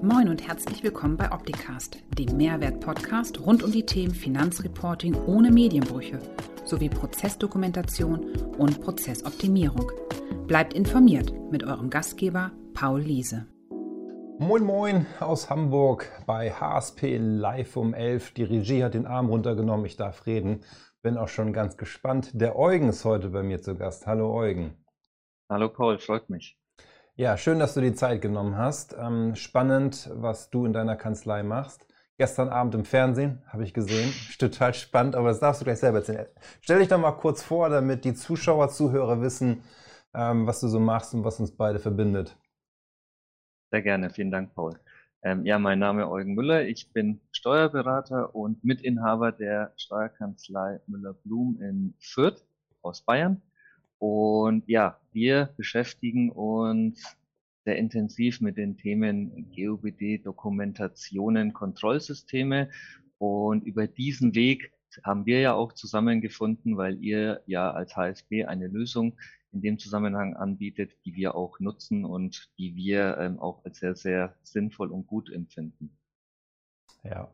Moin und herzlich willkommen bei Opticast, dem Mehrwert-Podcast rund um die Themen Finanzreporting ohne Medienbrüche sowie Prozessdokumentation und Prozessoptimierung. Bleibt informiert mit eurem Gastgeber Paul Liese. Moin Moin aus Hamburg bei HSP Live um 11. Die Regie hat den Arm runtergenommen, ich darf reden. Bin auch schon ganz gespannt. Der Eugen ist heute bei mir zu Gast. Hallo Eugen. Hallo Paul, freut mich. Ja, schön, dass du die Zeit genommen hast. Ähm, spannend, was du in deiner Kanzlei machst. Gestern Abend im Fernsehen habe ich gesehen. Total spannend, aber das darfst du gleich selber erzählen. Stell dich doch mal kurz vor, damit die Zuschauer, Zuhörer wissen, ähm, was du so machst und was uns beide verbindet. Sehr gerne, vielen Dank, Paul. Ähm, ja, mein Name ist Eugen Müller. Ich bin Steuerberater und Mitinhaber der Steuerkanzlei Müller-Blum in Fürth aus Bayern. Und ja, wir beschäftigen uns sehr intensiv mit den Themen GOBD, Dokumentationen, Kontrollsysteme. Und über diesen Weg haben wir ja auch zusammengefunden, weil ihr ja als HSB eine Lösung in dem Zusammenhang anbietet, die wir auch nutzen und die wir ähm, auch als sehr, sehr sinnvoll und gut empfinden. Ja.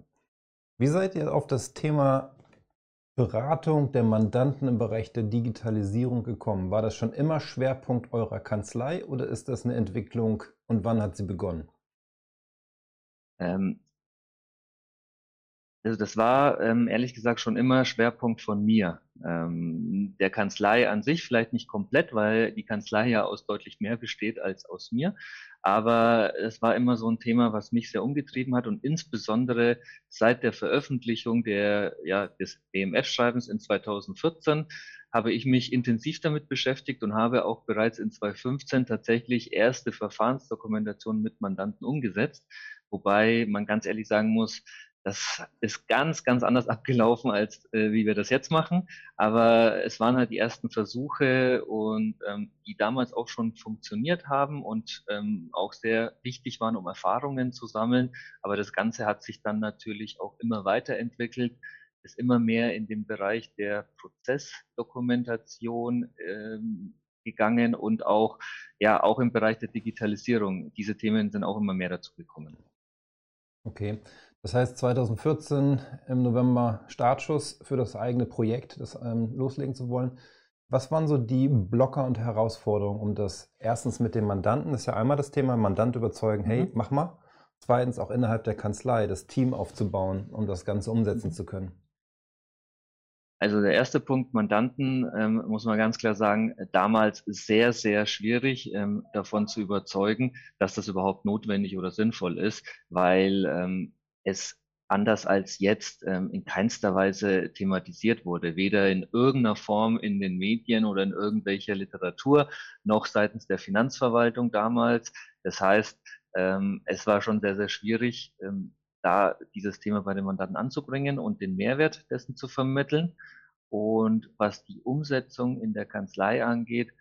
Wie seid ihr auf das Thema Beratung der Mandanten im Bereich der Digitalisierung gekommen? War das schon immer Schwerpunkt eurer Kanzlei oder ist das eine Entwicklung und wann hat sie begonnen? Ähm, also das war ähm, ehrlich gesagt schon immer Schwerpunkt von mir. Ähm, der Kanzlei an sich vielleicht nicht komplett, weil die Kanzlei ja aus deutlich mehr besteht als aus mir. Aber es war immer so ein Thema, was mich sehr umgetrieben hat und insbesondere seit der Veröffentlichung der, ja, des BMF-Schreibens in 2014 habe ich mich intensiv damit beschäftigt und habe auch bereits in 2015 tatsächlich erste Verfahrensdokumentationen mit Mandanten umgesetzt. Wobei man ganz ehrlich sagen muss, das ist ganz, ganz anders abgelaufen, als äh, wie wir das jetzt machen. Aber es waren halt die ersten Versuche und ähm, die damals auch schon funktioniert haben und ähm, auch sehr wichtig waren, um Erfahrungen zu sammeln. Aber das Ganze hat sich dann natürlich auch immer weiterentwickelt, ist immer mehr in den Bereich der Prozessdokumentation ähm, gegangen und auch, ja, auch im Bereich der Digitalisierung. Diese Themen sind auch immer mehr dazu gekommen. Okay. Das heißt 2014 im November Startschuss für das eigene Projekt, das ähm, loslegen zu wollen. Was waren so die Blocker und Herausforderungen, um das erstens mit dem Mandanten, das ist ja einmal das Thema, Mandant überzeugen, hey, mhm. mach mal. Zweitens auch innerhalb der Kanzlei das Team aufzubauen, um das Ganze umsetzen zu können. Also der erste Punkt, Mandanten, ähm, muss man ganz klar sagen, damals sehr, sehr schwierig ähm, davon zu überzeugen, dass das überhaupt notwendig oder sinnvoll ist, weil ähm, es anders als jetzt ähm, in keinster Weise thematisiert wurde, weder in irgendeiner Form in den Medien oder in irgendwelcher Literatur, noch seitens der Finanzverwaltung damals. Das heißt, ähm, es war schon sehr, sehr schwierig, ähm, da dieses Thema bei den Mandanten anzubringen und den Mehrwert dessen zu vermitteln. Und was die Umsetzung in der Kanzlei angeht,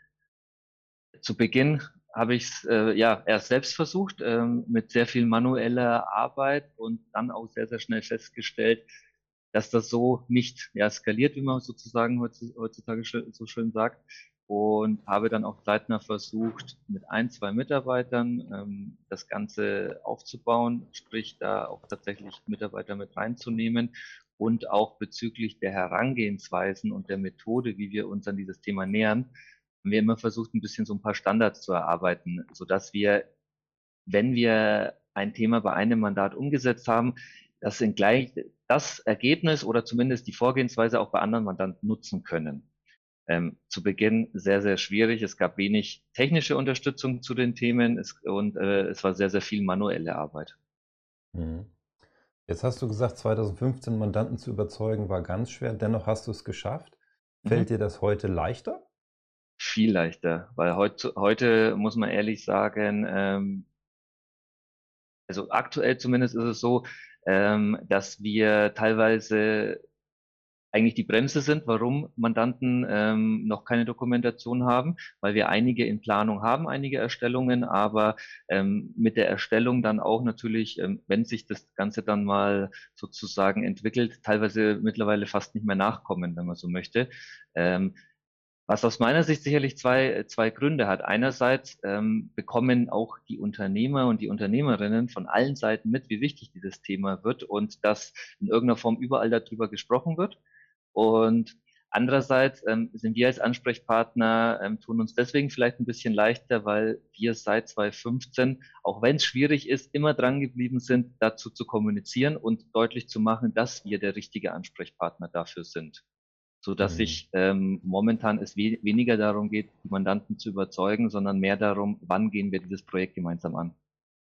zu Beginn habe ich es äh, ja erst selbst versucht ähm, mit sehr viel manueller Arbeit und dann auch sehr sehr schnell festgestellt, dass das so nicht ja, skaliert, wie man sozusagen heutzutage so schön sagt. Und habe dann auch zeitnah versucht, mit ein, zwei Mitarbeitern ähm, das Ganze aufzubauen, sprich da auch tatsächlich Mitarbeiter mit reinzunehmen und auch bezüglich der Herangehensweisen und der Methode, wie wir uns an dieses Thema nähern, haben wir immer versucht, ein bisschen so ein paar Standards zu erarbeiten, so dass wir, wenn wir ein Thema bei einem Mandat umgesetzt haben, das in gleich das Ergebnis oder zumindest die Vorgehensweise auch bei anderen Mandanten nutzen können. Ähm, zu Beginn sehr, sehr schwierig. Es gab wenig technische Unterstützung zu den Themen es, und äh, es war sehr, sehr viel manuelle Arbeit. Mhm. Jetzt hast du gesagt, 2015 Mandanten zu überzeugen war ganz schwer. Dennoch hast du es geschafft. Fällt mhm. dir das heute leichter? Viel leichter, weil heute, heute muss man ehrlich sagen, ähm, also aktuell zumindest ist es so, ähm, dass wir teilweise eigentlich die Bremse sind, warum Mandanten ähm, noch keine Dokumentation haben, weil wir einige in Planung haben, einige Erstellungen, aber ähm, mit der Erstellung dann auch natürlich, ähm, wenn sich das Ganze dann mal sozusagen entwickelt, teilweise mittlerweile fast nicht mehr nachkommen, wenn man so möchte. Ähm, Was aus meiner Sicht sicherlich zwei, zwei Gründe hat. Einerseits ähm, bekommen auch die Unternehmer und die Unternehmerinnen von allen Seiten mit, wie wichtig dieses Thema wird und dass in irgendeiner Form überall darüber gesprochen wird. Und andererseits ähm, sind wir als Ansprechpartner, ähm, tun uns deswegen vielleicht ein bisschen leichter, weil wir seit 2015, auch wenn es schwierig ist, immer dran geblieben sind, dazu zu kommunizieren und deutlich zu machen, dass wir der richtige Ansprechpartner dafür sind so dass mhm. sich ähm, momentan es we weniger darum geht, die Mandanten zu überzeugen, sondern mehr darum, wann gehen wir dieses Projekt gemeinsam an.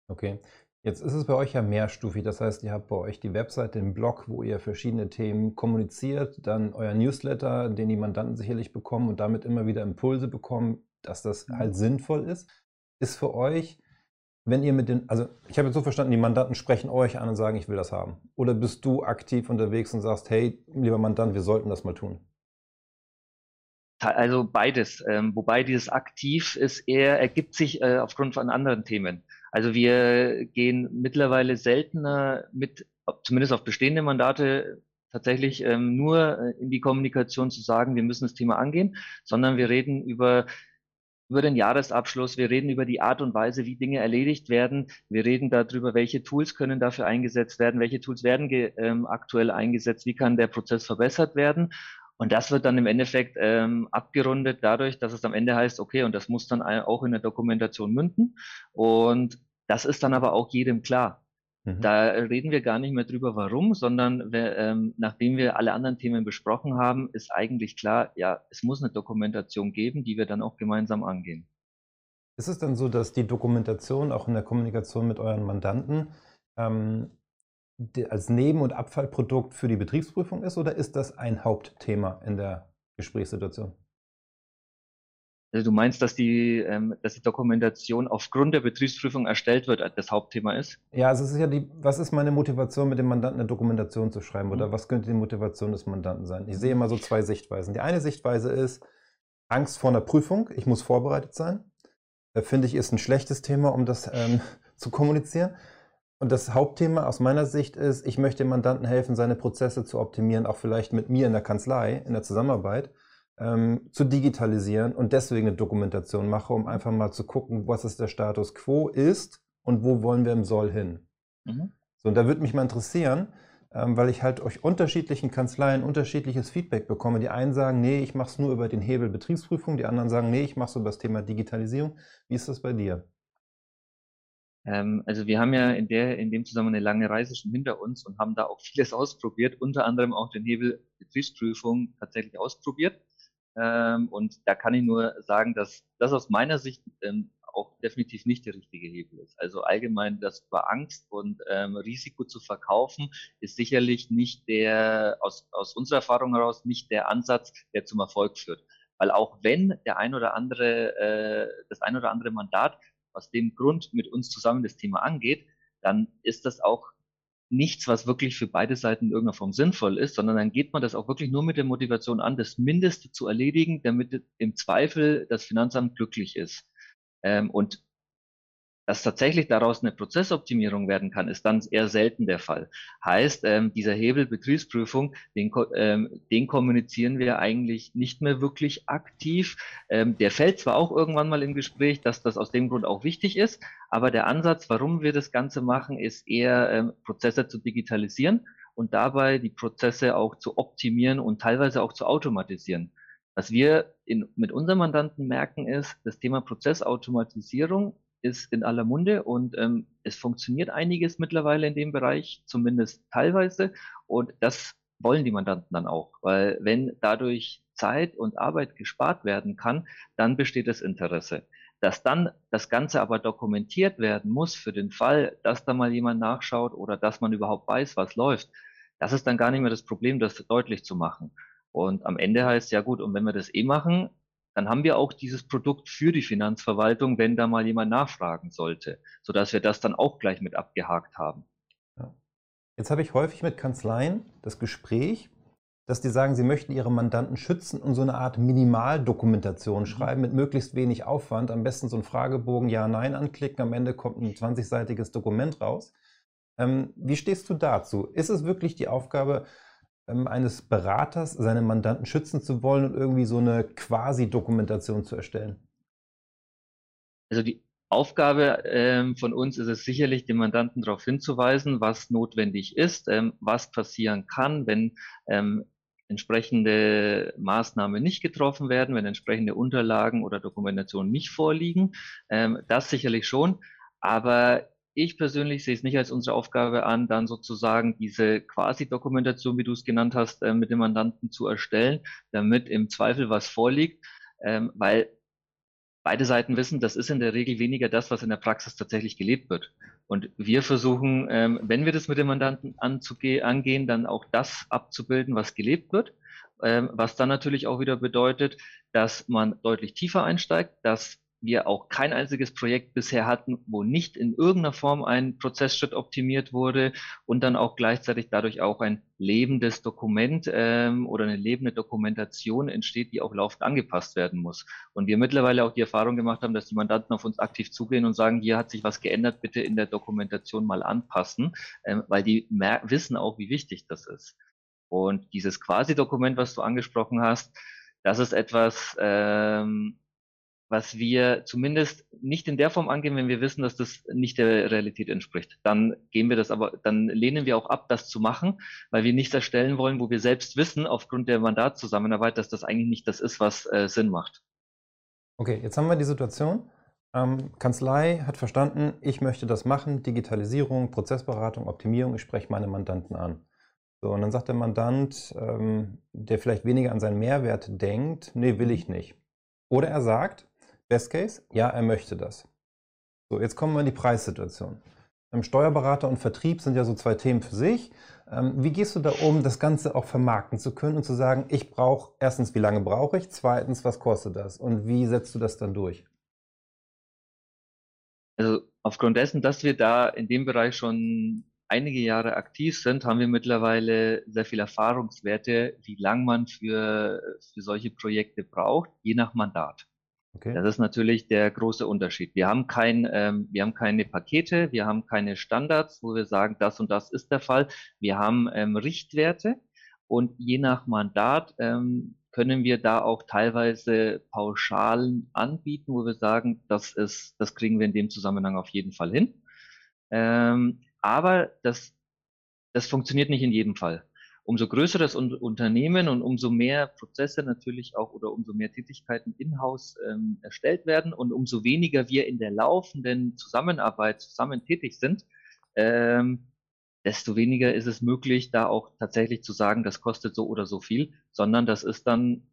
Okay. Jetzt ist es bei euch ja mehrstufig. Das heißt, ihr habt bei euch die Webseite, den Blog, wo ihr verschiedene Themen kommuniziert, dann euer Newsletter, den die Mandanten sicherlich bekommen und damit immer wieder Impulse bekommen, dass das mhm. halt sinnvoll ist. Ist für euch, wenn ihr mit den, also ich habe jetzt so verstanden, die Mandanten sprechen euch an und sagen, ich will das haben. Oder bist du aktiv unterwegs und sagst, hey, lieber Mandant, wir sollten das mal tun? Also beides. Ähm, wobei dieses aktiv ist eher, ergibt sich äh, aufgrund von anderen Themen. Also wir gehen mittlerweile seltener mit, zumindest auf bestehende Mandate, tatsächlich ähm, nur äh, in die Kommunikation zu sagen, wir müssen das Thema angehen, sondern wir reden über über den Jahresabschluss, wir reden über die Art und Weise, wie Dinge erledigt werden, wir reden darüber, welche Tools können dafür eingesetzt werden, welche Tools werden ähm, aktuell eingesetzt, wie kann der Prozess verbessert werden und das wird dann im Endeffekt ähm, abgerundet dadurch, dass es am Ende heißt, okay, und das muss dann auch in der Dokumentation münden. Und das ist dann aber auch jedem klar. Mhm. Da reden wir gar nicht mehr drüber, warum, sondern wir, ähm, nachdem wir alle anderen Themen besprochen haben, ist eigentlich klar, ja, es muss eine Dokumentation geben, die wir dann auch gemeinsam angehen. Ist es dann so, dass die Dokumentation auch in der Kommunikation mit euren Mandanten ähm, als Neben- und Abfallprodukt für die Betriebsprüfung ist oder ist das ein Hauptthema in der Gesprächssituation? Also du meinst, dass die, ähm, dass die Dokumentation aufgrund der Betriebsprüfung erstellt wird, das Hauptthema ist? Ja, also es ist ja die, was ist meine Motivation, mit dem Mandanten eine Dokumentation zu schreiben mhm. oder was könnte die Motivation des Mandanten sein? Ich sehe immer so zwei Sichtweisen. Die eine Sichtweise ist Angst vor einer Prüfung, ich muss vorbereitet sein. Da finde ich, ist ein schlechtes Thema, um das ähm, zu kommunizieren. Und das Hauptthema aus meiner Sicht ist, ich möchte dem Mandanten helfen, seine Prozesse zu optimieren, auch vielleicht mit mir in der Kanzlei, in der Zusammenarbeit, ähm, zu digitalisieren und deswegen eine Dokumentation mache, um einfach mal zu gucken, was ist der Status quo ist und wo wollen wir im Soll hin. Mhm. So, und da würde mich mal interessieren, ähm, weil ich halt euch unterschiedlichen Kanzleien unterschiedliches Feedback bekomme. Die einen sagen, nee, ich mache es nur über den Hebel Betriebsprüfung, die anderen sagen, nee, ich mache es über das Thema Digitalisierung. Wie ist das bei dir? Ähm, also wir haben ja in, der, in dem Zusammenhang eine lange Reise schon hinter uns und haben da auch vieles ausprobiert, unter anderem auch den Hebel Betriebsprüfung tatsächlich ausprobiert. Ähm, und da kann ich nur sagen, dass das aus meiner Sicht ähm, auch definitiv nicht der richtige Hebel ist. Also allgemein das über Angst und ähm, Risiko zu verkaufen, ist sicherlich nicht der, aus, aus unserer Erfahrung heraus, nicht der Ansatz, der zum Erfolg führt. Weil auch wenn der ein oder andere, äh, das ein oder andere Mandat aus dem Grund mit uns zusammen das Thema angeht, dann ist das auch nichts, was wirklich für beide Seiten in irgendeiner Form sinnvoll ist, sondern dann geht man das auch wirklich nur mit der Motivation an, das Mindeste zu erledigen, damit im Zweifel das Finanzamt glücklich ist. Ähm, und dass tatsächlich daraus eine Prozessoptimierung werden kann, ist dann eher selten der Fall. Heißt, ähm, dieser Hebel Betriebsprüfung, den, ähm, den kommunizieren wir eigentlich nicht mehr wirklich aktiv. Ähm, der fällt zwar auch irgendwann mal im Gespräch, dass das aus dem Grund auch wichtig ist, aber der Ansatz, warum wir das Ganze machen, ist eher ähm, Prozesse zu digitalisieren und dabei die Prozesse auch zu optimieren und teilweise auch zu automatisieren. Was wir in, mit unseren Mandanten merken, ist, das Thema Prozessautomatisierung ist in aller Munde und ähm, es funktioniert einiges mittlerweile in dem Bereich, zumindest teilweise. Und das wollen die Mandanten dann auch, weil wenn dadurch Zeit und Arbeit gespart werden kann, dann besteht das Interesse. Dass dann das Ganze aber dokumentiert werden muss für den Fall, dass da mal jemand nachschaut oder dass man überhaupt weiß, was läuft, das ist dann gar nicht mehr das Problem, das deutlich zu machen. Und am Ende heißt ja gut, und wenn wir das eh machen, dann haben wir auch dieses Produkt für die Finanzverwaltung, wenn da mal jemand nachfragen sollte, sodass wir das dann auch gleich mit abgehakt haben. Jetzt habe ich häufig mit Kanzleien das Gespräch, dass die sagen, sie möchten ihre Mandanten schützen und so eine Art Minimaldokumentation mhm. schreiben mit möglichst wenig Aufwand. Am besten so einen Fragebogen Ja, Nein anklicken. Am Ende kommt ein 20-seitiges Dokument raus. Ähm, wie stehst du dazu? Ist es wirklich die Aufgabe eines Beraters, seine Mandanten schützen zu wollen und irgendwie so eine Quasi-Dokumentation zu erstellen? Also die Aufgabe ähm, von uns ist es sicherlich, den Mandanten darauf hinzuweisen, was notwendig ist, ähm, was passieren kann, wenn ähm, entsprechende Maßnahmen nicht getroffen werden, wenn entsprechende Unterlagen oder Dokumentationen nicht vorliegen. Ähm, das sicherlich schon. Aber ich persönlich sehe es nicht als unsere Aufgabe an, dann sozusagen diese Quasi-Dokumentation, wie du es genannt hast, äh, mit dem Mandanten zu erstellen, damit im Zweifel was vorliegt, ähm, weil beide Seiten wissen, das ist in der Regel weniger das, was in der Praxis tatsächlich gelebt wird. Und wir versuchen, ähm, wenn wir das mit dem Mandanten angehen, dann auch das abzubilden, was gelebt wird. Ähm, was dann natürlich auch wieder bedeutet, dass man deutlich tiefer einsteigt, dass wir auch kein einziges Projekt bisher hatten, wo nicht in irgendeiner Form ein Prozessschritt optimiert wurde und dann auch gleichzeitig dadurch auch ein lebendes Dokument ähm, oder eine lebende Dokumentation entsteht, die auch laufend angepasst werden muss. Und wir mittlerweile auch die Erfahrung gemacht haben, dass die Mandanten auf uns aktiv zugehen und sagen, hier hat sich was geändert, bitte in der Dokumentation mal anpassen, ähm, weil die wissen auch, wie wichtig das ist. Und dieses Quasi-Dokument, was du angesprochen hast, das ist etwas, ähm, was wir zumindest nicht in der Form angehen, wenn wir wissen, dass das nicht der Realität entspricht. Dann gehen wir das aber, dann lehnen wir auch ab, das zu machen, weil wir nichts erstellen wollen, wo wir selbst wissen, aufgrund der Mandatszusammenarbeit, dass das eigentlich nicht das ist, was äh, Sinn macht. Okay, jetzt haben wir die Situation. Ähm, Kanzlei hat verstanden, ich möchte das machen, Digitalisierung, Prozessberatung, Optimierung, ich spreche meine Mandanten an. So, und dann sagt der Mandant, ähm, der vielleicht weniger an seinen Mehrwert denkt, nee, will ich nicht. Oder er sagt, Best Case, ja, er möchte das. So, jetzt kommen wir in die Preissituation. Ähm, Steuerberater und Vertrieb sind ja so zwei Themen für sich. Ähm, wie gehst du da um, das Ganze auch vermarkten zu können und zu sagen, ich brauche erstens, wie lange brauche ich? Zweitens, was kostet das? Und wie setzt du das dann durch? Also aufgrund dessen, dass wir da in dem Bereich schon einige Jahre aktiv sind, haben wir mittlerweile sehr viel Erfahrungswerte, wie lang man für, für solche Projekte braucht, je nach Mandat. Okay. Das ist natürlich der große Unterschied. Wir haben kein, ähm, wir haben keine Pakete, wir haben keine Standards, wo wir sagen, das und das ist der Fall. Wir haben ähm, Richtwerte und je nach Mandat ähm, können wir da auch teilweise Pauschalen anbieten, wo wir sagen, das ist, das kriegen wir in dem Zusammenhang auf jeden Fall hin. Ähm, aber das, das funktioniert nicht in jedem Fall umso größer das Unternehmen und umso mehr Prozesse natürlich auch oder umso mehr Tätigkeiten in-house ähm, erstellt werden und umso weniger wir in der laufenden Zusammenarbeit zusammen tätig sind, ähm, desto weniger ist es möglich, da auch tatsächlich zu sagen, das kostet so oder so viel, sondern das ist dann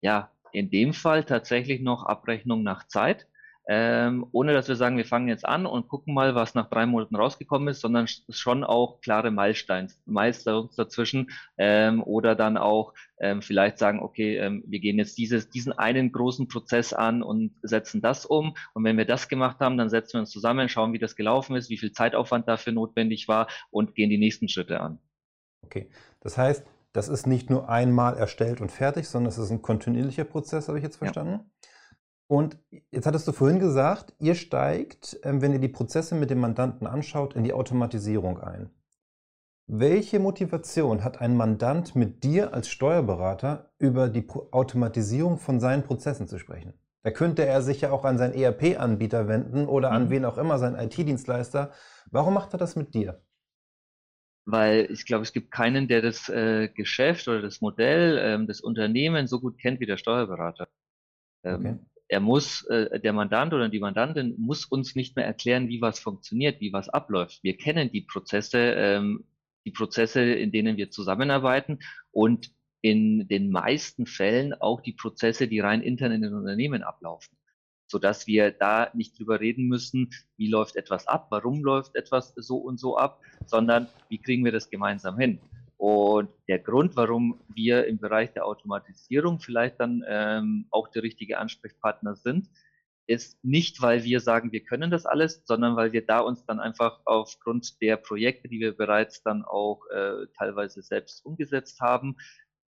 ja in dem Fall tatsächlich noch Abrechnung nach Zeit ähm, ohne dass wir sagen, wir fangen jetzt an und gucken mal, was nach drei Monaten rausgekommen ist, sondern schon auch klare Meilensteins, Milestones dazwischen ähm, oder dann auch ähm, vielleicht sagen, okay, ähm, wir gehen jetzt dieses, diesen einen großen Prozess an und setzen das um und wenn wir das gemacht haben, dann setzen wir uns zusammen, schauen, wie das gelaufen ist, wie viel Zeitaufwand dafür notwendig war und gehen die nächsten Schritte an. Okay, das heißt, das ist nicht nur einmal erstellt und fertig, sondern es ist ein kontinuierlicher Prozess, habe ich jetzt verstanden? Ja. Und jetzt hattest du vorhin gesagt, ihr steigt, ähm, wenn ihr die Prozesse mit dem Mandanten anschaut, in die Automatisierung ein. Welche Motivation hat ein Mandant mit dir als Steuerberater über die Automatisierung von seinen Prozessen zu sprechen? Da könnte er sich ja auch an seinen ERP-Anbieter wenden oder an mhm. wen auch immer, seinen IT-Dienstleister. Warum macht er das mit dir? Weil ich glaube, es gibt keinen, der das äh, Geschäft oder das Modell, ähm, das Unternehmen so gut kennt wie der Steuerberater. Ähm, okay er muss, äh, der Mandant oder die Mandantin muss uns nicht mehr erklären, wie was funktioniert, wie was abläuft. Wir kennen die Prozesse, ähm, die Prozesse, in denen wir zusammenarbeiten und in den meisten Fällen auch die Prozesse, die rein intern in den Unternehmen ablaufen, so dass wir da nicht drüber reden müssen, wie läuft etwas ab, warum läuft etwas so und so ab, sondern wie kriegen wir das gemeinsam hin. Und der Grund, warum wir im Bereich der Automatisierung vielleicht dann ähm, auch der richtige Ansprechpartner sind, ist nicht, weil wir sagen, wir können das alles, sondern weil wir da uns dann einfach aufgrund der Projekte, die wir bereits dann auch äh, teilweise selbst umgesetzt haben,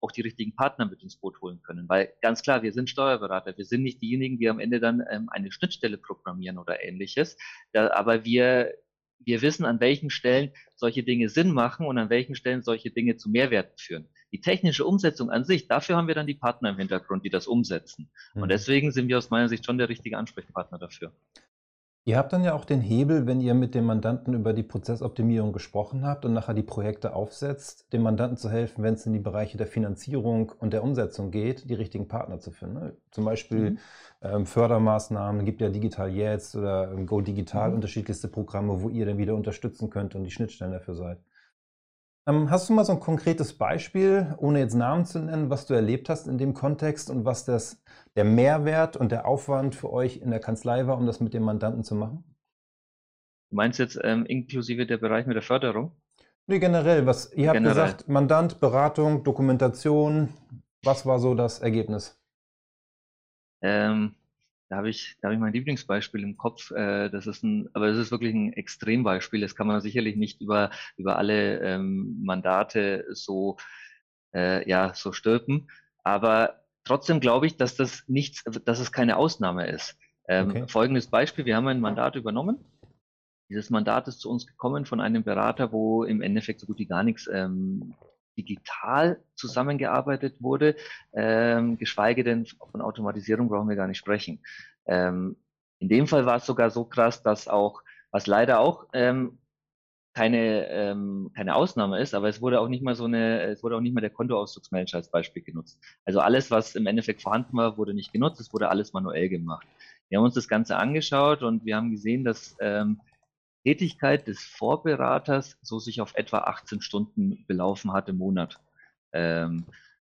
auch die richtigen Partner mit ins Boot holen können. Weil ganz klar, wir sind Steuerberater, wir sind nicht diejenigen, die am Ende dann ähm, eine Schnittstelle programmieren oder ähnliches. Da, aber wir wir wissen, an welchen Stellen solche Dinge Sinn machen und an welchen Stellen solche Dinge zu Mehrwerten führen. Die technische Umsetzung an sich, dafür haben wir dann die Partner im Hintergrund, die das umsetzen. Mhm. Und deswegen sind wir aus meiner Sicht schon der richtige Ansprechpartner dafür. Ihr habt dann ja auch den Hebel, wenn ihr mit dem Mandanten über die Prozessoptimierung gesprochen habt und nachher die Projekte aufsetzt, dem Mandanten zu helfen, wenn es in die Bereiche der Finanzierung und der Umsetzung geht, die richtigen Partner zu finden. Ne? Zum Beispiel mhm. ähm, Fördermaßnahmen, gibt ja Digital Jetzt oder ähm, Go Digital, mhm. unterschiedlichste Programme, wo ihr dann wieder unterstützen könnt und die Schnittstellen dafür seid. Ähm, hast du mal so ein konkretes Beispiel, ohne jetzt Namen zu nennen, was du erlebt hast in dem Kontext und was das, der Mehrwert und der Aufwand für euch in der Kanzlei war, um das mit dem Mandanten zu machen? Du meinst jetzt ähm, inklusive der Bereich mit der Förderung? Nee, generell. Was, ihr habt generell. gesagt, Mandant, Beratung, Dokumentation. Was war so das Ergebnis? Ähm, da habe ich, da habe ich mein Lieblingsbeispiel im Kopf. Äh, das ist ein, aber das ist wirklich ein Extrembeispiel. Das kann man sicherlich nicht über über alle ähm, Mandate so äh, ja so stülpen. Aber trotzdem glaube ich, dass das nichts, dass es keine Ausnahme ist. Ähm, okay. Folgendes Beispiel: Wir haben ein Mandat übernommen. Dieses Mandat ist zu uns gekommen von einem Berater, wo im Endeffekt so gut wie gar nichts ähm, digital zusammengearbeitet wurde, ähm, geschweige denn von Automatisierung brauchen wir gar nicht sprechen. Ähm, in dem Fall war es sogar so krass, dass auch, was leider auch ähm, keine, ähm, keine Ausnahme ist, aber es wurde auch nicht mal so eine, es wurde auch nicht mal der Kontoauszugsmanager als Beispiel genutzt. Also alles, was im Endeffekt vorhanden war, wurde nicht genutzt, es wurde alles manuell gemacht. Wir haben uns das Ganze angeschaut und wir haben gesehen, dass ähm, Tätigkeit des Vorberaters so sich auf etwa 18 Stunden belaufen hat im Monat. Ähm,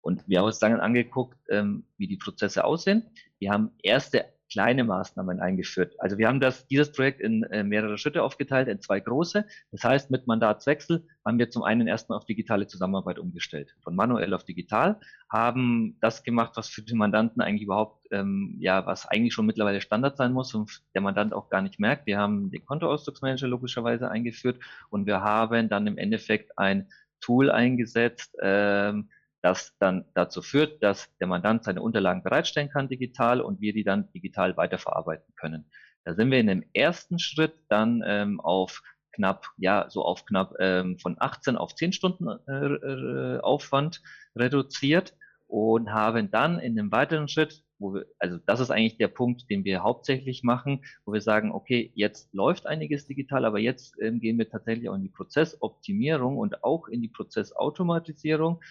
und wir haben uns dann angeguckt, ähm, wie die Prozesse aussehen. Wir haben erste kleine Maßnahmen eingeführt. Also wir haben das, dieses Projekt in äh, mehrere Schritte aufgeteilt, in zwei große. Das heißt, mit Mandatswechsel haben wir zum einen erstmal auf digitale Zusammenarbeit umgestellt. Von manuell auf digital, haben das gemacht, was für den Mandanten eigentlich überhaupt, ähm, ja, was eigentlich schon mittlerweile Standard sein muss und der Mandant auch gar nicht merkt. Wir haben den Kontoausdrucksmanager logischerweise eingeführt und wir haben dann im Endeffekt ein Tool eingesetzt, ähm, das dann dazu führt, dass der Mandant seine Unterlagen bereitstellen kann digital und wir die dann digital weiterverarbeiten können. Da sind wir in dem ersten Schritt dann ähm, auf knapp, ja, so auf knapp ähm, von 18 auf 10 Stunden äh, äh, Aufwand reduziert und haben dann in dem weiteren Schritt, wo wir, also das ist eigentlich der Punkt, den wir hauptsächlich machen, wo wir sagen, okay, jetzt läuft einiges digital, aber jetzt ähm, gehen wir tatsächlich auch in die Prozessoptimierung und auch in die Prozessautomatisierung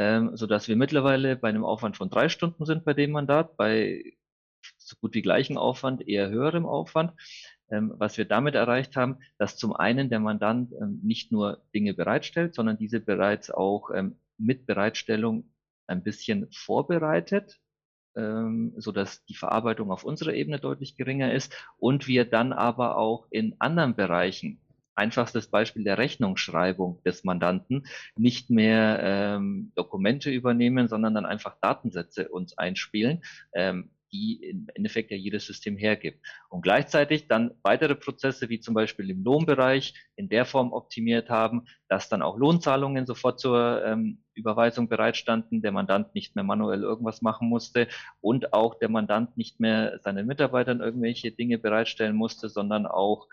ähm, so dass wir mittlerweile bei einem Aufwand von drei Stunden sind bei dem Mandat, bei so gut wie gleichen Aufwand, eher höherem Aufwand. Ähm, was wir damit erreicht haben, dass zum einen der Mandant ähm, nicht nur Dinge bereitstellt, sondern diese bereits auch ähm, mit Bereitstellung ein bisschen vorbereitet, ähm, so die Verarbeitung auf unserer Ebene deutlich geringer ist und wir dann aber auch in anderen Bereichen einfachstes Beispiel der Rechnungsschreibung des Mandanten nicht mehr ähm, Dokumente übernehmen, sondern dann einfach Datensätze uns einspielen, ähm, die im Endeffekt ja jedes System hergibt. Und gleichzeitig dann weitere Prozesse, wie zum Beispiel im Lohnbereich, in der Form optimiert haben, dass dann auch Lohnzahlungen sofort zur ähm, Überweisung bereitstanden, der Mandant nicht mehr manuell irgendwas machen musste und auch der Mandant nicht mehr seinen Mitarbeitern irgendwelche Dinge bereitstellen musste, sondern auch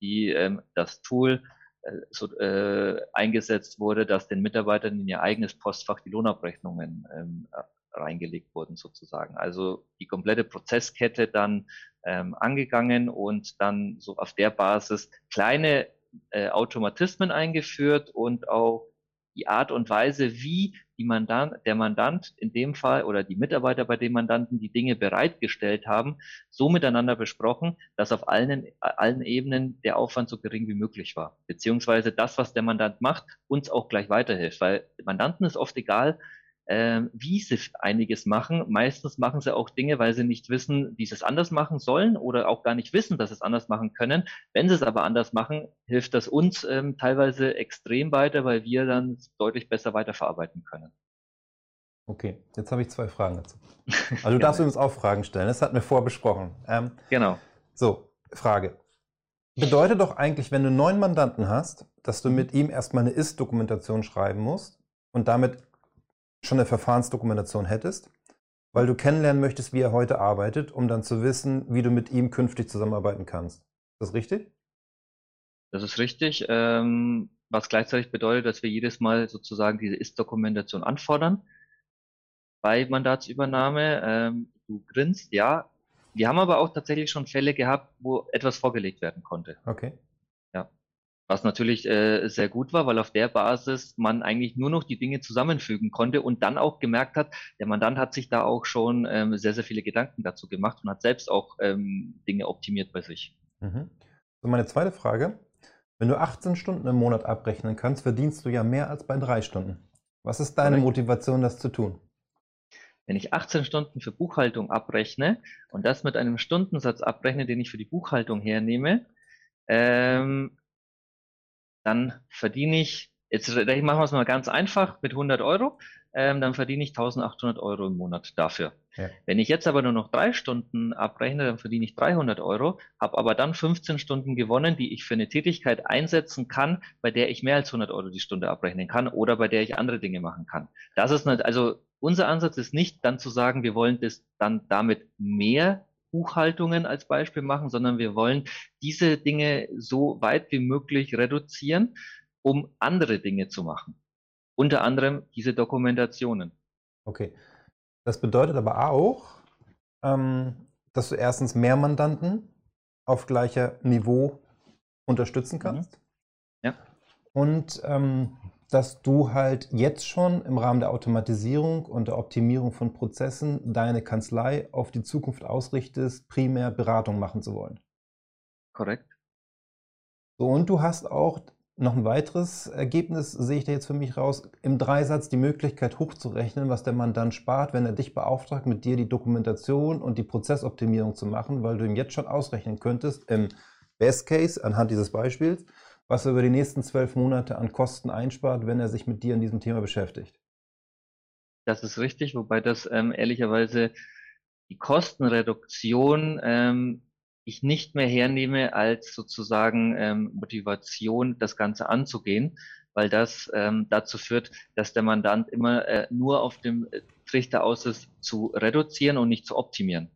die ähm, das Tool äh, so, äh, eingesetzt wurde, dass den Mitarbeitern in ihr eigenes Postfach die Lohnabrechnungen ähm, reingelegt wurden sozusagen. Also die komplette Prozesskette dann ähm, angegangen und dann so auf der Basis kleine äh, Automatismen eingeführt und auch die Art und Weise, wie Mandant, der Mandant in dem Fall oder die Mitarbeiter bei dem Mandanten die Dinge bereitgestellt haben, so miteinander besprochen, dass auf allen, allen Ebenen der Aufwand so gering wie möglich war. Beziehungsweise das, was der Mandant macht, uns auch gleich weiterhilft. Weil Mandanten ist oft egal, ähm, wie sie einiges machen. Meistens machen sie auch Dinge, weil sie nicht wissen, wie sie es anders machen sollen oder auch gar nicht wissen, dass sie es anders machen können. Wenn sie es aber anders machen, hilft das uns ähm, teilweise extrem weiter, weil wir dann deutlich besser weiterverarbeiten können. Okay, jetzt habe ich zwei Fragen dazu. Also du darfst uns auch Fragen stellen, das hatten wir vorbesprochen. Ähm, genau. So, Frage. Bedeutet doch eigentlich, wenn du neuen Mandanten hast, dass du mit ihm erstmal eine Ist-Dokumentation schreiben musst und damit schon eine Verfahrensdokumentation hättest, weil du kennenlernen möchtest, wie er heute arbeitet, um dann zu wissen, wie du mit ihm künftig zusammenarbeiten kannst. Ist das richtig? Das ist richtig, ähm, was gleichzeitig bedeutet, dass wir jedes Mal sozusagen diese Ist-Dokumentation anfordern bei Mandatsübernahme. Ähm, du grinst, ja. Wir haben aber auch tatsächlich schon Fälle gehabt, wo etwas vorgelegt werden konnte. Okay. Was natürlich äh, sehr gut war, weil auf der Basis man eigentlich nur noch die Dinge zusammenfügen konnte und dann auch gemerkt hat, der Mandant hat sich da auch schon ähm, sehr, sehr viele Gedanken dazu gemacht und hat selbst auch ähm, Dinge optimiert bei sich. Mhm. So, meine zweite Frage. Wenn du 18 Stunden im Monat abrechnen kannst, verdienst du ja mehr als bei drei Stunden. Was ist deine Motivation, das zu tun? Wenn ich 18 Stunden für Buchhaltung abrechne und das mit einem Stundensatz abrechne, den ich für die Buchhaltung hernehme, ähm, dann verdiene ich, jetzt machen wir es mal ganz einfach, mit 100 Euro, ähm, dann verdiene ich 1800 Euro im Monat dafür. Ja. Wenn ich jetzt aber nur noch drei Stunden abrechne, dann verdiene ich 300 Euro, habe aber dann 15 Stunden gewonnen, die ich für eine Tätigkeit einsetzen kann, bei der ich mehr als 100 Euro die Stunde abrechnen kann oder bei der ich andere Dinge machen kann. Das ist nicht, also unser Ansatz ist nicht dann zu sagen, wir wollen das dann damit mehr Buchhaltungen als Beispiel machen, sondern wir wollen diese Dinge so weit wie möglich reduzieren, um andere Dinge zu machen. Unter anderem diese Dokumentationen. Okay. Das bedeutet aber auch, ähm, dass du erstens mehr Mandanten auf gleicher Niveau unterstützen mhm. kannst. Mhm. Ja. Und ähm, dass du halt jetzt schon im Rahmen der Automatisierung und der Optimierung von Prozessen deine Kanzlei auf die Zukunft ausrichtest, primär Beratung machen zu wollen. Korrekt. So, und du hast auch noch ein weiteres Ergebnis, sehe ich da jetzt für mich raus, im Dreisatz die Möglichkeit hochzurechnen, was der Mandant spart, wenn er dich beauftragt, mit dir die Dokumentation und die Prozessoptimierung zu machen, weil du ihm jetzt schon ausrechnen könntest, im Best Case, anhand dieses Beispiels, was er über die nächsten zwölf Monate an Kosten einspart, wenn er sich mit dir in diesem Thema beschäftigt. Das ist richtig, wobei das ähm, ehrlicherweise die Kostenreduktion ähm, ich nicht mehr hernehme als sozusagen ähm, Motivation, das Ganze anzugehen, weil das ähm, dazu führt, dass der Mandant immer äh, nur auf dem Trichter aus ist, zu reduzieren und nicht zu optimieren.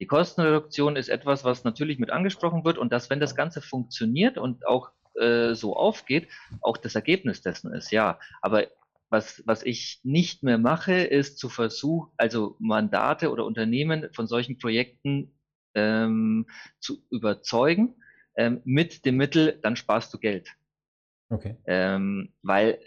Die Kostenreduktion ist etwas, was natürlich mit angesprochen wird und dass, wenn das Ganze funktioniert und auch äh, so aufgeht, auch das Ergebnis dessen ist, ja. Aber was, was ich nicht mehr mache, ist zu versuchen, also Mandate oder Unternehmen von solchen Projekten ähm, zu überzeugen ähm, mit dem Mittel, dann sparst du Geld. Okay. Ähm, weil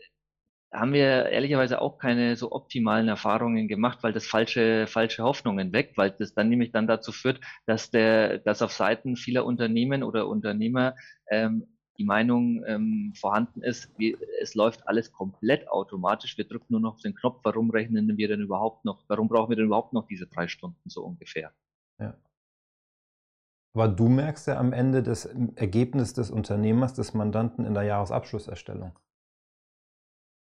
haben wir ehrlicherweise auch keine so optimalen Erfahrungen gemacht, weil das falsche, falsche Hoffnungen weckt, weil das dann nämlich dann dazu führt, dass der, dass auf Seiten vieler Unternehmen oder Unternehmer ähm, die Meinung ähm, vorhanden ist, wie, es läuft alles komplett automatisch, wir drücken nur noch den Knopf, warum rechnen wir denn überhaupt noch, warum brauchen wir denn überhaupt noch diese drei Stunden so ungefähr? Ja. Aber du merkst ja am Ende das Ergebnis des Unternehmers, des Mandanten in der Jahresabschlusserstellung.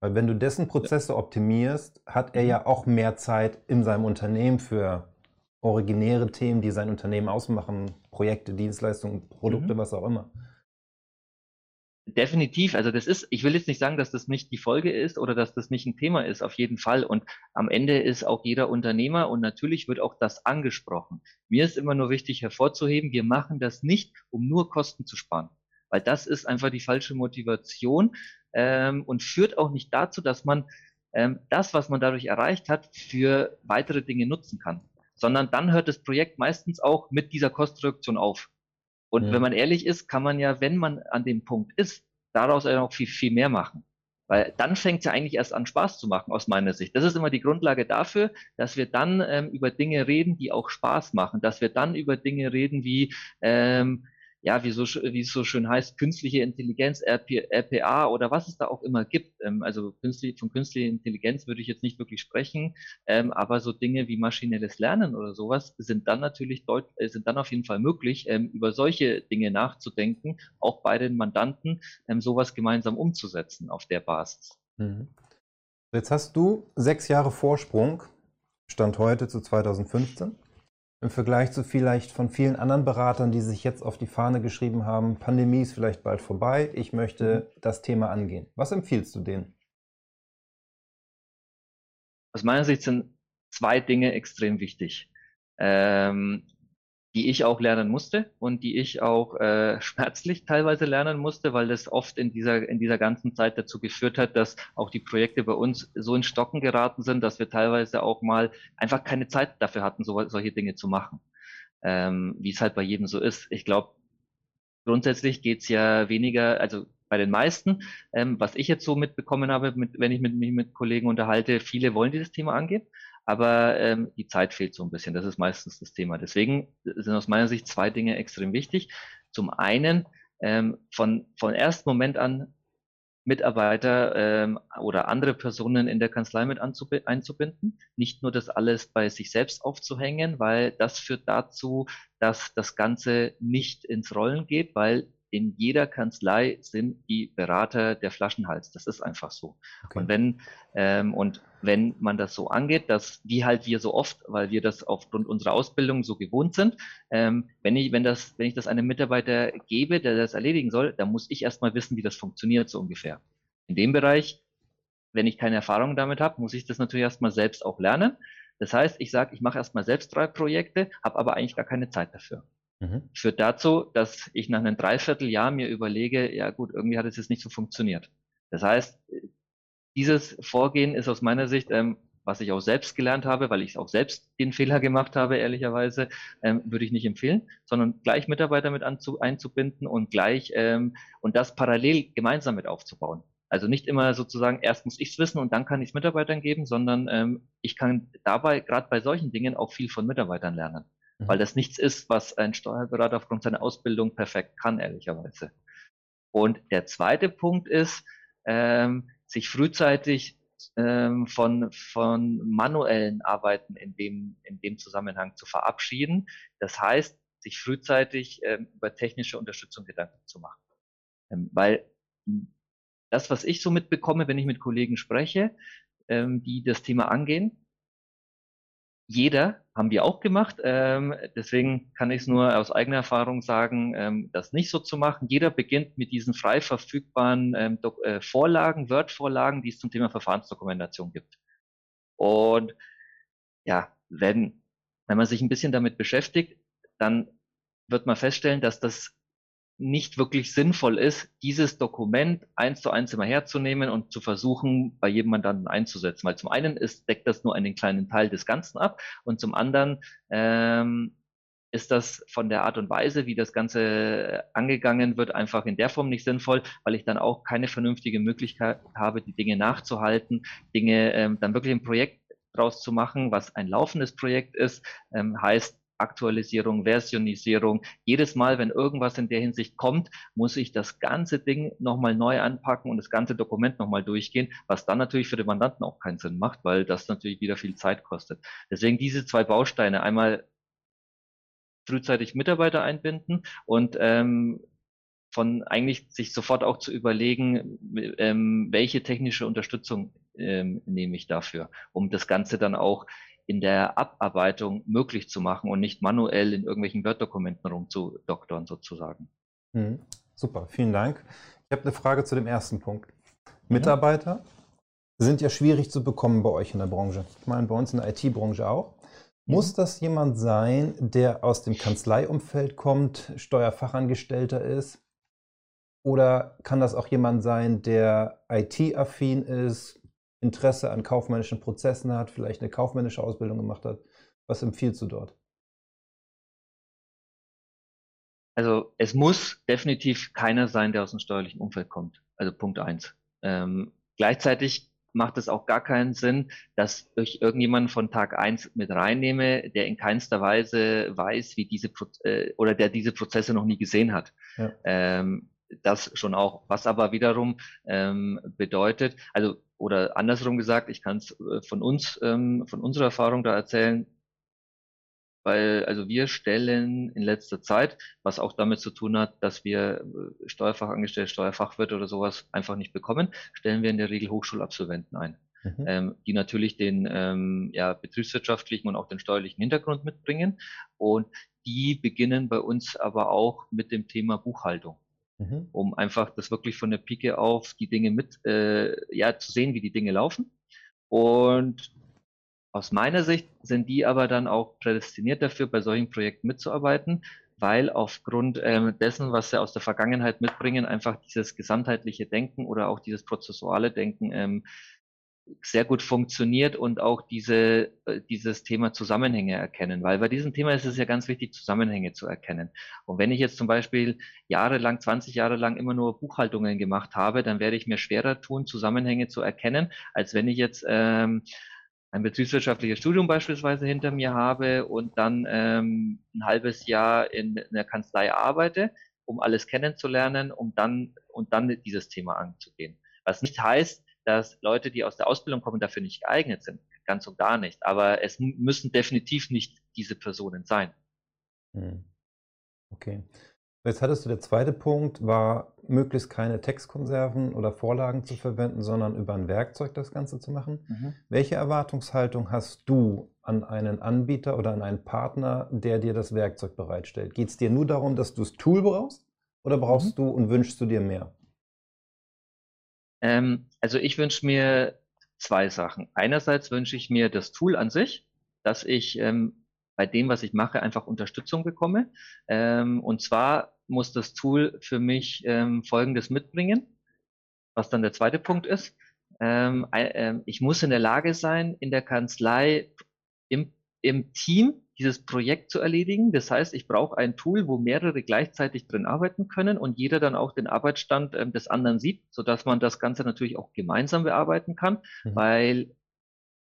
Weil wenn du dessen Prozesse optimierst, hat er ja mhm. auch mehr Zeit in seinem Unternehmen für originäre Themen, die sein Unternehmen ausmachen, Projekte, Dienstleistungen, Produkte, mhm. was auch immer. Definitiv, also das ist, ich will jetzt nicht sagen, dass das nicht die Folge ist oder dass das nicht ein Thema ist, auf jeden Fall. Und am Ende ist auch jeder Unternehmer und natürlich wird auch das angesprochen. Mir ist immer nur wichtig hervorzuheben, wir machen das nicht, um nur Kosten zu sparen, weil das ist einfach die falsche Motivation ähm, und führt auch nicht dazu, dass man ähm, das, was man dadurch erreicht hat, für weitere Dinge nutzen kann, sondern dann hört das Projekt meistens auch mit dieser Kostreduktion auf. Und ja. wenn man ehrlich ist, kann man ja, wenn man an dem Punkt ist, daraus ja noch viel, viel mehr machen. Weil dann fängt es ja eigentlich erst an, Spaß zu machen, aus meiner Sicht. Das ist immer die Grundlage dafür, dass wir dann ähm, über Dinge reden, die auch Spaß machen, dass wir dann über Dinge reden wie, ähm, ja, wie, so, wie es so schön heißt, künstliche Intelligenz, RP, RPA oder was es da auch immer gibt. Ähm, also künstlich, von künstlicher Intelligenz würde ich jetzt nicht wirklich sprechen, ähm, aber so Dinge wie maschinelles Lernen oder sowas sind dann natürlich deut äh, sind dann auf jeden Fall möglich, ähm, über solche Dinge nachzudenken, auch bei den Mandanten ähm, sowas gemeinsam umzusetzen auf der Basis. Mhm. Jetzt hast du sechs Jahre Vorsprung, Stand heute zu 2015 im Vergleich zu vielleicht von vielen anderen Beratern, die sich jetzt auf die Fahne geschrieben haben, Pandemie ist vielleicht bald vorbei, ich möchte mhm. das Thema angehen. Was empfiehlst du denen? Aus meiner Sicht sind zwei Dinge extrem wichtig. Ähm, die ich auch lernen musste und die ich auch äh, schmerzlich teilweise lernen musste, weil das oft in dieser, in dieser ganzen Zeit dazu geführt hat, dass auch die Projekte bei uns so in Stocken geraten sind, dass wir teilweise auch mal einfach keine Zeit dafür hatten, so, solche Dinge zu machen. Ähm, wie es halt bei jedem so ist. Ich glaube, grundsätzlich geht's ja weniger, also bei den meisten, ähm, was ich jetzt so mitbekommen habe, mit, wenn ich mit, mich mit Kollegen unterhalte, viele wollen dieses Thema angehen aber ähm, die Zeit fehlt so ein bisschen. Das ist meistens das Thema. Deswegen sind aus meiner Sicht zwei Dinge extrem wichtig. Zum einen ähm, von von ersten Moment an Mitarbeiter ähm, oder andere Personen in der Kanzlei mit einzubinden, nicht nur das alles bei sich selbst aufzuhängen, weil das führt dazu, dass das Ganze nicht ins Rollen geht, weil in jeder Kanzlei sind die Berater der Flaschenhals. Das ist einfach so. Okay. Und wenn ähm, und wenn man das so angeht, dass wie halt wir so oft, weil wir das aufgrund unserer Ausbildung so gewohnt sind, ähm, wenn ich wenn das wenn ich das einem Mitarbeiter gebe, der das erledigen soll, dann muss ich erstmal wissen, wie das funktioniert so ungefähr. In dem Bereich, wenn ich keine Erfahrung damit habe, muss ich das natürlich erstmal selbst auch lernen. Das heißt, ich sage, ich mache erstmal selbst drei Projekte, habe aber eigentlich gar keine Zeit dafür. Mhm. Führt dazu, dass ich nach einem Dreivierteljahr mir überlege, ja gut, irgendwie hat es jetzt nicht so funktioniert. Das heißt, dieses Vorgehen ist aus meiner Sicht, ähm, was ich auch selbst gelernt habe, weil ich auch selbst den Fehler gemacht habe, ehrlicherweise, ähm, würde ich nicht empfehlen, sondern gleich Mitarbeiter mit anzu, einzubinden und gleich ähm, und das parallel gemeinsam mit aufzubauen. Also nicht immer sozusagen, erst muss ich es wissen und dann kann ich es Mitarbeitern geben, sondern ähm, ich kann dabei, gerade bei solchen Dingen, auch viel von Mitarbeitern lernen weil das nichts ist, was ein Steuerberater aufgrund seiner Ausbildung perfekt kann, ehrlicherweise. Und der zweite Punkt ist, ähm, sich frühzeitig ähm, von, von manuellen Arbeiten in dem, in dem Zusammenhang zu verabschieden. Das heißt, sich frühzeitig ähm, über technische Unterstützung Gedanken zu machen. Ähm, weil das, was ich so mitbekomme, wenn ich mit Kollegen spreche, ähm, die das Thema angehen, jeder, haben wir auch gemacht. Ähm, deswegen kann ich es nur aus eigener Erfahrung sagen, ähm, das nicht so zu machen. Jeder beginnt mit diesen frei verfügbaren ähm, äh, Vorlagen, Word-Vorlagen, die es zum Thema Verfahrensdokumentation gibt. Und ja, wenn, wenn man sich ein bisschen damit beschäftigt, dann wird man feststellen, dass das nicht wirklich sinnvoll ist, dieses Dokument eins zu eins immer herzunehmen und zu versuchen, bei jedem Mandanten einzusetzen. Weil zum einen ist, deckt das nur einen kleinen Teil des Ganzen ab und zum anderen ähm, ist das von der Art und Weise, wie das Ganze angegangen wird, einfach in der Form nicht sinnvoll, weil ich dann auch keine vernünftige Möglichkeit habe, die Dinge nachzuhalten, Dinge ähm, dann wirklich ein Projekt draus zu machen, was ein laufendes Projekt ist, ähm, heißt, Aktualisierung, Versionisierung. Jedes Mal, wenn irgendwas in der Hinsicht kommt, muss ich das ganze Ding nochmal neu anpacken und das ganze Dokument nochmal durchgehen, was dann natürlich für den Mandanten auch keinen Sinn macht, weil das natürlich wieder viel Zeit kostet. Deswegen diese zwei Bausteine, einmal frühzeitig Mitarbeiter einbinden und ähm, von eigentlich sich sofort auch zu überlegen, ähm, welche technische Unterstützung ähm, nehme ich dafür, um das Ganze dann auch in der Abarbeitung möglich zu machen und nicht manuell in irgendwelchen Word-Dokumenten rumzudoktern sozusagen. Mhm. Super, vielen Dank. Ich habe eine Frage zu dem ersten Punkt. Mitarbeiter mhm. sind ja schwierig zu bekommen bei euch in der Branche. Ich meine, bei uns in der IT-Branche auch. Mhm. Muss das jemand sein, der aus dem Kanzleiumfeld kommt, Steuerfachangestellter ist? Oder kann das auch jemand sein, der IT-affin ist, Interesse an kaufmännischen Prozessen hat, vielleicht eine kaufmännische Ausbildung gemacht hat. Was empfiehlst du dort? Also es muss definitiv keiner sein, der aus dem steuerlichen Umfeld kommt. Also Punkt eins. Ähm, gleichzeitig macht es auch gar keinen Sinn, dass ich irgendjemanden von Tag eins mit reinnehme, der in keinster Weise weiß, wie diese Pro äh, oder der diese Prozesse noch nie gesehen hat. Ja. Ähm, das schon auch. Was aber wiederum ähm, bedeutet, also oder andersrum gesagt, ich kann es äh, von uns, ähm, von unserer Erfahrung da erzählen, weil also wir stellen in letzter Zeit, was auch damit zu tun hat, dass wir äh, Steuerfachangestellte, Steuerfachwirte oder sowas einfach nicht bekommen, stellen wir in der Regel Hochschulabsolventen ein. Mhm. Ähm, die natürlich den ähm, ja, betriebswirtschaftlichen und auch den steuerlichen Hintergrund mitbringen. Und die beginnen bei uns aber auch mit dem Thema Buchhaltung mhm. um einfach das wirklich von der Pike auf die Dinge mit, äh, ja, zu sehen, wie die Dinge laufen. Und Aus meiner Sicht sind die aber dann auch prädestiniert dafür, bei solchen Projekten mitzuarbeiten, weil aufgrund ähm, dessen, was sie aus der Vergangenheit mitbringen, einfach dieses gesamtheitliche Denken oder auch dieses prozessuale Denken ähm, sehr gut funktioniert und auch diese, äh, dieses Thema Zusammenhänge erkennen, weil bei diesem Thema ist es ja ganz wichtig, Zusammenhänge zu erkennen. Und wenn ich jetzt zum Beispiel jahrelang, 20 Jahre lang immer nur Buchhaltungen gemacht habe, dann werde ich mir schwerer tun, Zusammenhänge zu erkennen, als wenn ich jetzt ähm, ein betriebswirtschaftliches Studium beispielsweise hinter mir habe und dann ähm, ein halbes Jahr in, in der Kanzlei arbeite, um alles kennenzulernen, um dann und dann dieses Thema anzugehen. Was nicht heißt, dass Leute, die aus der Ausbildung kommen, dafür nicht geeignet sind. Ganz und gar nicht. Aber es müssen definitiv nicht diese Personen sein. Hm. Okay. Jetzt hattest du der zweite Punkt, war möglichst keine Textkonserven oder Vorlagen zu verwenden, sondern über ein Werkzeug das Ganze zu machen. Mhm. Welche Erwartungshaltung hast du an einen Anbieter oder an einen Partner, der dir das Werkzeug bereitstellt? Geht es dir nur darum, dass du das Tool brauchst oder brauchst mhm. du und wünschst du dir mehr? Ähm, also ich wünsche mir zwei Sachen. Einerseits wünsche ich mir das Tool an sich, dass ich ähm, bei dem, was ich mache, einfach Unterstützung bekomme. Ähm, und zwar muss das Tool für mich ähm, Folgendes mitbringen, was dann der zweite Punkt ist. Ähm, äh, ich muss in der Lage sein, in der Kanzlei im, im Team dieses Projekt zu erledigen. Das heißt, ich brauche ein Tool, wo mehrere gleichzeitig drin arbeiten können und jeder dann auch den Arbeitsstand ähm, des anderen sieht, sodass man das Ganze natürlich auch gemeinsam bearbeiten kann, mhm. weil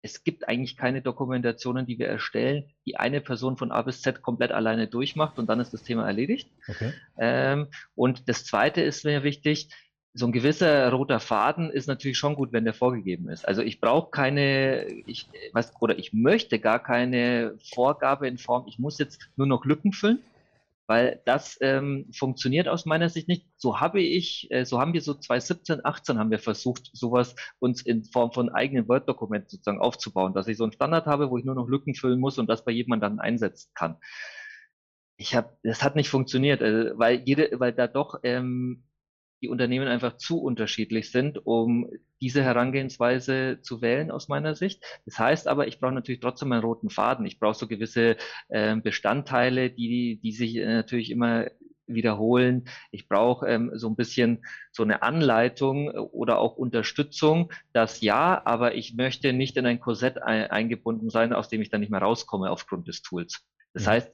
es gibt eigentlich keine Dokumentationen, die wir erstellen, die eine Person von A bis Z komplett alleine durchmacht und dann ist das Thema erledigt. Okay. Ähm, und das Zweite ist mir wichtig, so ein gewisser roter Faden ist natürlich schon gut, wenn der vorgegeben ist. Also ich brauche keine, ich was oder ich möchte gar keine Vorgabe in Form, ich muss jetzt nur noch Lücken füllen, weil das ähm, funktioniert aus meiner Sicht nicht. So habe ich, äh, so haben wir so 2017, 18 haben wir versucht, sowas uns in Form von eigenen Word-Dokumenten sozusagen aufzubauen, dass ich so einen Standard habe, wo ich nur noch Lücken füllen muss und das bei jemandem dann einsetzen kann. Ich habe, das hat nicht funktioniert, äh, weil jede, weil da doch ähm, die Unternehmen einfach zu unterschiedlich sind, um diese Herangehensweise zu wählen aus meiner Sicht. Das heißt aber, ich brauche natürlich trotzdem einen roten Faden. Ich brauche so gewisse äh, Bestandteile, die, die sich äh, natürlich immer wiederholen. Ich brauche ähm, so ein bisschen so eine Anleitung oder auch Unterstützung, das ja, aber ich möchte nicht in ein Korsett ein, eingebunden sein, aus dem ich dann nicht mehr rauskomme aufgrund des Tools. Das mhm. heißt,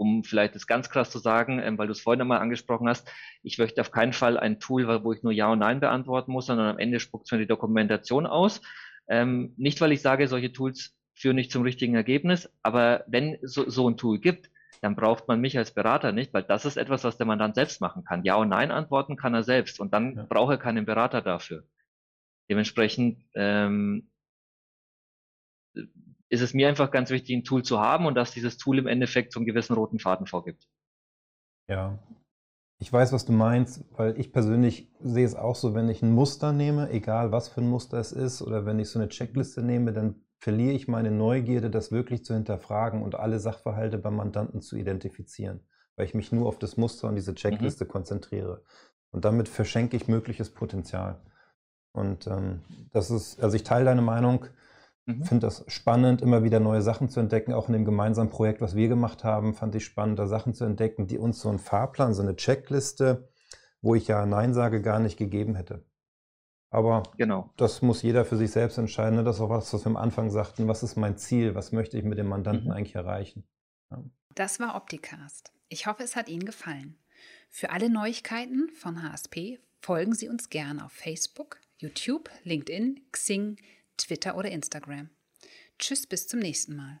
um vielleicht das ganz krass zu sagen, ähm, weil du es vorhin einmal angesprochen hast, ich möchte auf keinen Fall ein Tool, wo ich nur Ja und Nein beantworten muss, sondern am Ende spuckt es mir die Dokumentation aus. Ähm, nicht, weil ich sage, solche Tools führen nicht zum richtigen Ergebnis, aber wenn so, so ein Tool gibt, dann braucht man mich als Berater nicht, weil das ist etwas, was der Mandant selbst machen kann. Ja und Nein antworten kann er selbst und dann ja. braucht er keinen Berater dafür. Dementsprechend ähm, ist es mir einfach ganz wichtig, ein Tool zu haben und dass dieses Tool im Endeffekt so einen gewissen roten Faden vorgibt. Ja, ich weiß, was du meinst, weil ich persönlich sehe es auch so, wenn ich ein Muster nehme, egal was für ein Muster es ist, oder wenn ich so eine Checkliste nehme, dann verliere ich meine Neugierde, das wirklich zu hinterfragen und alle Sachverhalte beim Mandanten zu identifizieren, weil ich mich nur auf das Muster und diese Checkliste mhm. konzentriere. Und damit verschenke ich mögliches Potenzial. Und ähm, das ist, also ich teile deine Meinung, Mhm. Finde das spannend, immer wieder neue Sachen zu entdecken. Auch in dem gemeinsamen Projekt, was wir gemacht haben, fand ich spannend, da Sachen zu entdecken, die uns so einen Fahrplan, so eine Checkliste, wo ich ja Nein sage, gar nicht gegeben hätte. Aber genau. das muss jeder für sich selbst entscheiden. Ne? Das ist auch was, was wir am Anfang sagten. Was ist mein Ziel? Was möchte ich mit dem Mandanten mhm. eigentlich erreichen? Ja. Das war Opticast. Ich hoffe, es hat Ihnen gefallen. Für alle Neuigkeiten von HSP folgen Sie uns gerne auf Facebook, YouTube, LinkedIn, Xing, Twitter oder Instagram. Tschüss, bis zum nächsten Mal.